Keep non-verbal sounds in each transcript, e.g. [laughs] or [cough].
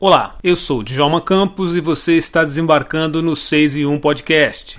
Olá, eu sou Djalma Campos e você está desembarcando no 6 e 1 Podcast.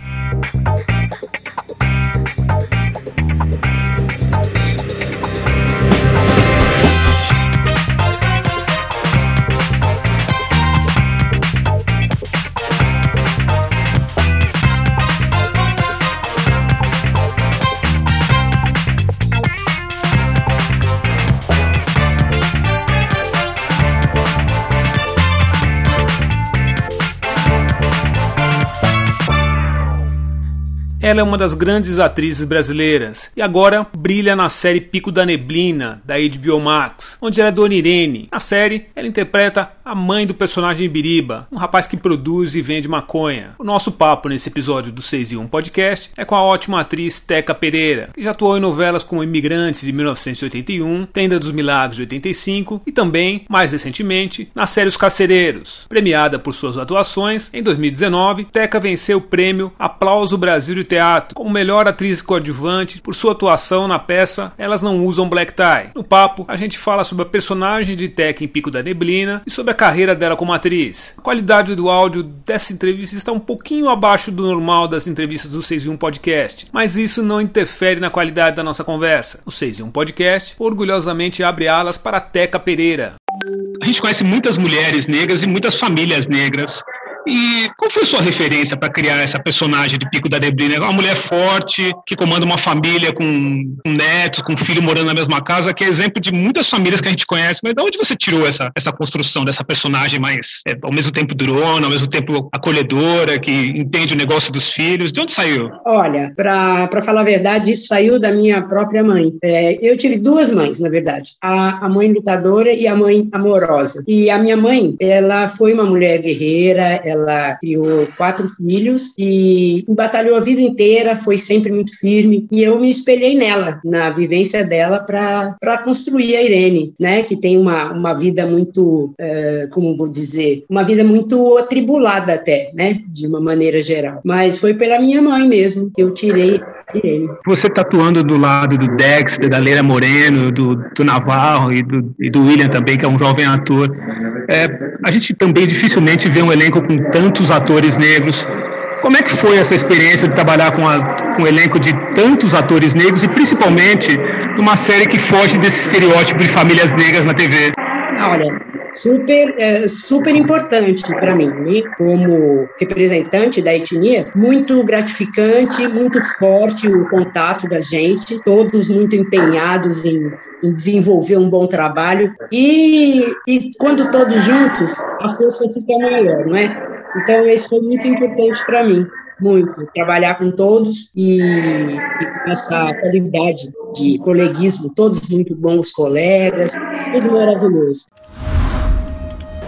Ela é uma das grandes atrizes brasileiras e agora brilha na série Pico da Neblina, da HBO Max, onde ela é Dona Irene. Na série, ela interpreta a mãe do personagem Biriba, um rapaz que produz e vende maconha. O nosso papo nesse episódio do 6 e 1 Podcast é com a ótima atriz Teca Pereira, que já atuou em novelas como Imigrantes de 1981, Tenda dos Milagres de 85 e também, mais recentemente, na série Os Carcereiros. Premiada por suas atuações, em 2019, Teca venceu o prêmio Aplauso Brasil de Teatro como melhor atriz coadjuvante por sua atuação na peça Elas Não Usam Black Tie. No papo, a gente fala sobre a personagem de Teca em Pico da Neblina e sobre a carreira dela como atriz. A qualidade do áudio dessa entrevista está um pouquinho abaixo do normal das entrevistas do 6 e 1 Podcast, mas isso não interfere na qualidade da nossa conversa. O 6 e 1 Podcast orgulhosamente abre alas para Teca Pereira. A gente conhece muitas mulheres negras e muitas famílias negras e qual foi a sua referência para criar essa personagem de Pico da Neblina? É uma mulher forte, que comanda uma família com, com netos, com filho morando na mesma casa, que é exemplo de muitas famílias que a gente conhece. Mas de onde você tirou essa, essa construção dessa personagem mais, é, ao mesmo tempo durona, ao mesmo tempo acolhedora, que entende o negócio dos filhos? De onde saiu? Olha, para falar a verdade, isso saiu da minha própria mãe. É, eu tive duas mães, na verdade. A, a mãe lutadora e a mãe amorosa. E a minha mãe, ela foi uma mulher guerreira, ela criou quatro filhos e batalhou a vida inteira, foi sempre muito firme. E eu me espelhei nela, na vivência dela, para construir a Irene, né? Que tem uma, uma vida muito, uh, como vou dizer, uma vida muito atribulada até, né? De uma maneira geral. Mas foi pela minha mãe mesmo que eu tirei Irene. Você está atuando do lado do Dexter, da Leila Moreno, do, do Navarro e do, e do William também, que é um jovem ator. É, a gente também dificilmente vê um elenco com tantos atores negros. Como é que foi essa experiência de trabalhar com, a, com um elenco de tantos atores negros e principalmente numa série que foge desse estereótipo de famílias negras na TV? Olha, super, é, super importante para mim, né? como representante da etnia, muito gratificante, muito forte o contato da gente, todos muito empenhados em em desenvolver um bom trabalho e, e quando todos juntos a força fica maior, não é? Então isso foi muito importante para mim, muito trabalhar com todos e, e essa qualidade de coleguismo, todos muito bons colegas, tudo maravilhoso.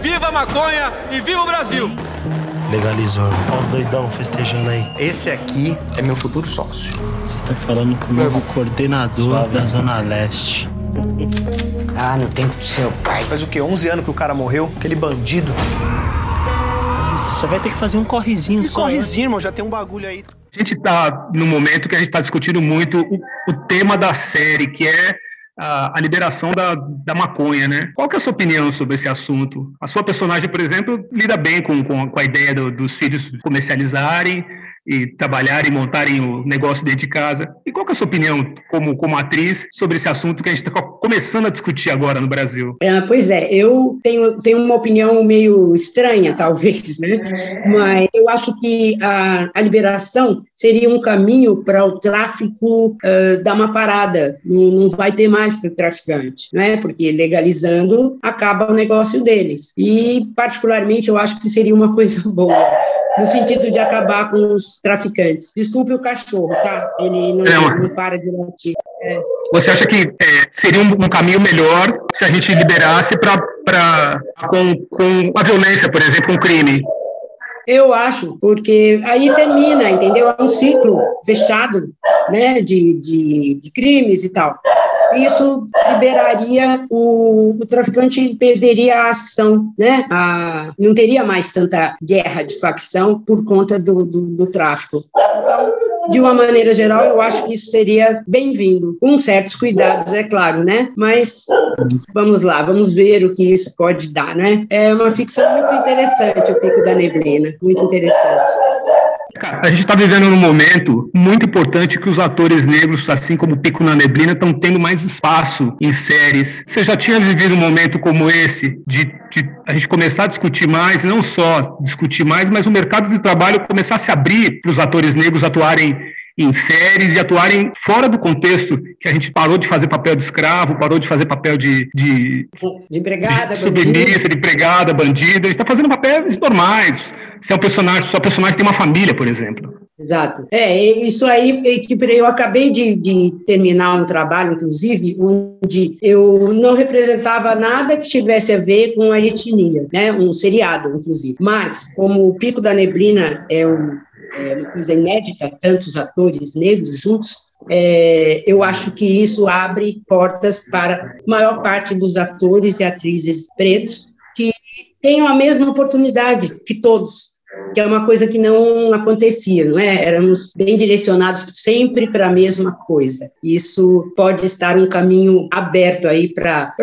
Viva a maconha e viva o Brasil! Legalizou. Olha os doidão festejando aí. Esse aqui é meu futuro sócio. Você tá falando com o novo coordenador Suave. da Zona Leste. Ah, no tempo do seu pai. Faz o quê? 11 anos que o cara morreu? Aquele bandido. Você só vai ter que fazer um correzinho que só. correzinho, irmão? Já tem um bagulho aí. A gente tá no momento que a gente tá discutindo muito o, o tema da série, que é a, a, liberação da, da maconha, né? Qual que é a sua opinião sobre esse assunto? A sua personagem, por exemplo, lida bem com, com, com a ideia do, dos filhos comercializarem, e trabalharem e montarem o negócio dentro de casa. E qual é a sua opinião como, como atriz sobre esse assunto que a gente está começando a discutir agora no Brasil? É, pois é, eu tenho, tenho uma opinião meio estranha, talvez, né? Mas eu acho que a, a liberação seria um caminho para o tráfico uh, dar uma parada, não, não vai ter mais para o traficante, né? Porque legalizando acaba o negócio deles. E, particularmente, eu acho que seria uma coisa [laughs] boa no sentido de acabar com os traficantes. Desculpe o cachorro, tá? Ele não, não. não para de latir. É. Você acha que é, seria um, um, caminho melhor se a gente liberasse para com, com a violência, por exemplo, um crime? Eu acho, porque aí termina, entendeu? É um ciclo fechado, né, de, de, de crimes e tal isso liberaria o, o traficante perderia a ação, né? A, não teria mais tanta guerra de facção por conta do, do, do tráfico. De uma maneira geral, eu acho que isso seria bem-vindo, com certos cuidados, é claro, né? Mas vamos lá, vamos ver o que isso pode dar, né? É uma ficção muito interessante, o Pico da Neblina, muito interessante. A gente está vivendo num momento muito importante que os atores negros, assim como Pico na Neblina, estão tendo mais espaço em séries. Você já tinha vivido um momento como esse, de, de, a gente começar a discutir mais, não só discutir mais, mas o mercado de trabalho começar a se abrir para os atores negros atuarem em séries e atuarem fora do contexto que a gente parou de fazer papel de escravo, parou de fazer papel de de, de empregada, de submissa, de empregada, bandida. A gente está fazendo papéis normais. Se é um personagem, sua personagem tem uma família, por exemplo. Exato. É, isso aí, eu acabei de, de, terminar um trabalho, inclusive, onde eu não representava nada que tivesse a ver com a etnia, né? Um seriado, inclusive. Mas, como o Pico da Neblina é um é, uma coisa inédita, tantos atores negros juntos, é, eu acho que isso abre portas para a maior parte dos atores e atrizes pretos que tenham a mesma oportunidade que todos, que é uma coisa que não acontecia, não é? Éramos bem direcionados sempre para a mesma coisa. Isso pode estar um caminho aberto aí para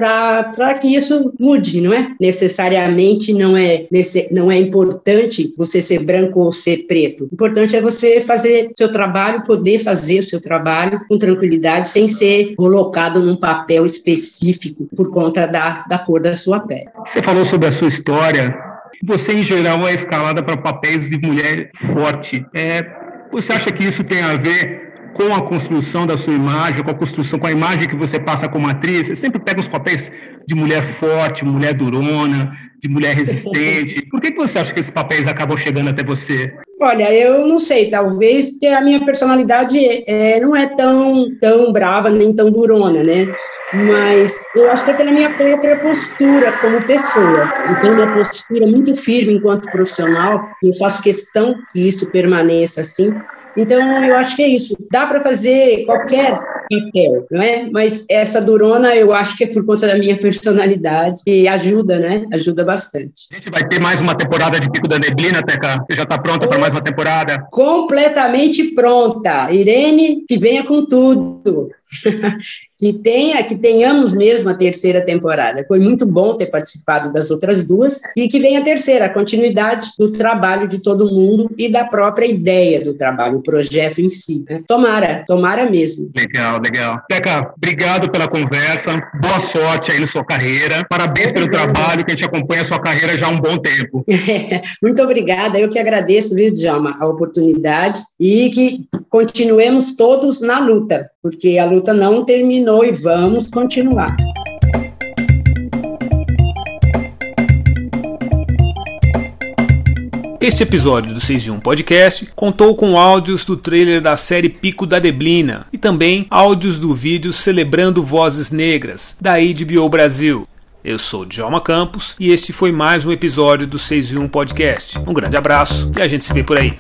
que isso mude, não é? Necessariamente não é, não é importante você ser branco ou ser preto. O importante é você fazer seu trabalho, poder fazer o seu trabalho com tranquilidade, sem ser colocado num papel específico por conta da, da cor da sua pele. Você falou sobre a sua história você, em geral, é escalada para papéis de mulher forte. É, você acha que isso tem a ver com a construção da sua imagem, com a construção, com a imagem que você passa como atriz? Você sempre pega os papéis de mulher forte, mulher durona, de mulher resistente. Por que, que você acha que esses papéis acabam chegando até você? Olha, eu não sei, talvez que a minha personalidade é, não é tão, tão brava nem tão durona, né? Mas eu acho que é pela minha própria postura como pessoa. Eu tenho uma postura muito firme enquanto profissional, eu faço questão que isso permaneça assim. Então, eu acho que é isso. Dá para fazer qualquer papel, não é? Mas essa durona eu acho que é por conta da minha personalidade e ajuda, né? Ajuda bastante. A gente vai ter mais uma temporada de Pico da Neblina, Teca? Você já está pronta para mais uma temporada? Completamente pronta. Irene, que venha com tudo. Que tenha, que tenhamos mesmo a terceira temporada. Foi muito bom ter participado das outras duas e que venha a terceira, a continuidade do trabalho de todo mundo e da própria ideia do trabalho, o projeto em si. Né? Tomara, tomara mesmo. Legal, legal. Teca, obrigado pela conversa, boa sorte aí na sua carreira, parabéns pelo trabalho, que a gente acompanha a sua carreira já há um bom tempo. [laughs] muito obrigada, eu que agradeço, viu, Djalma, a oportunidade e que continuemos todos na luta, porque a luta não terminou e vamos continuar. Este episódio do 6 de 1 Podcast contou com áudios do trailer da série Pico da Neblina e também áudios do vídeo Celebrando Vozes Negras, da HBO Brasil. Eu sou Djalma Campos e este foi mais um episódio do 6 de 1 Podcast. Um grande abraço e a gente se vê por aí.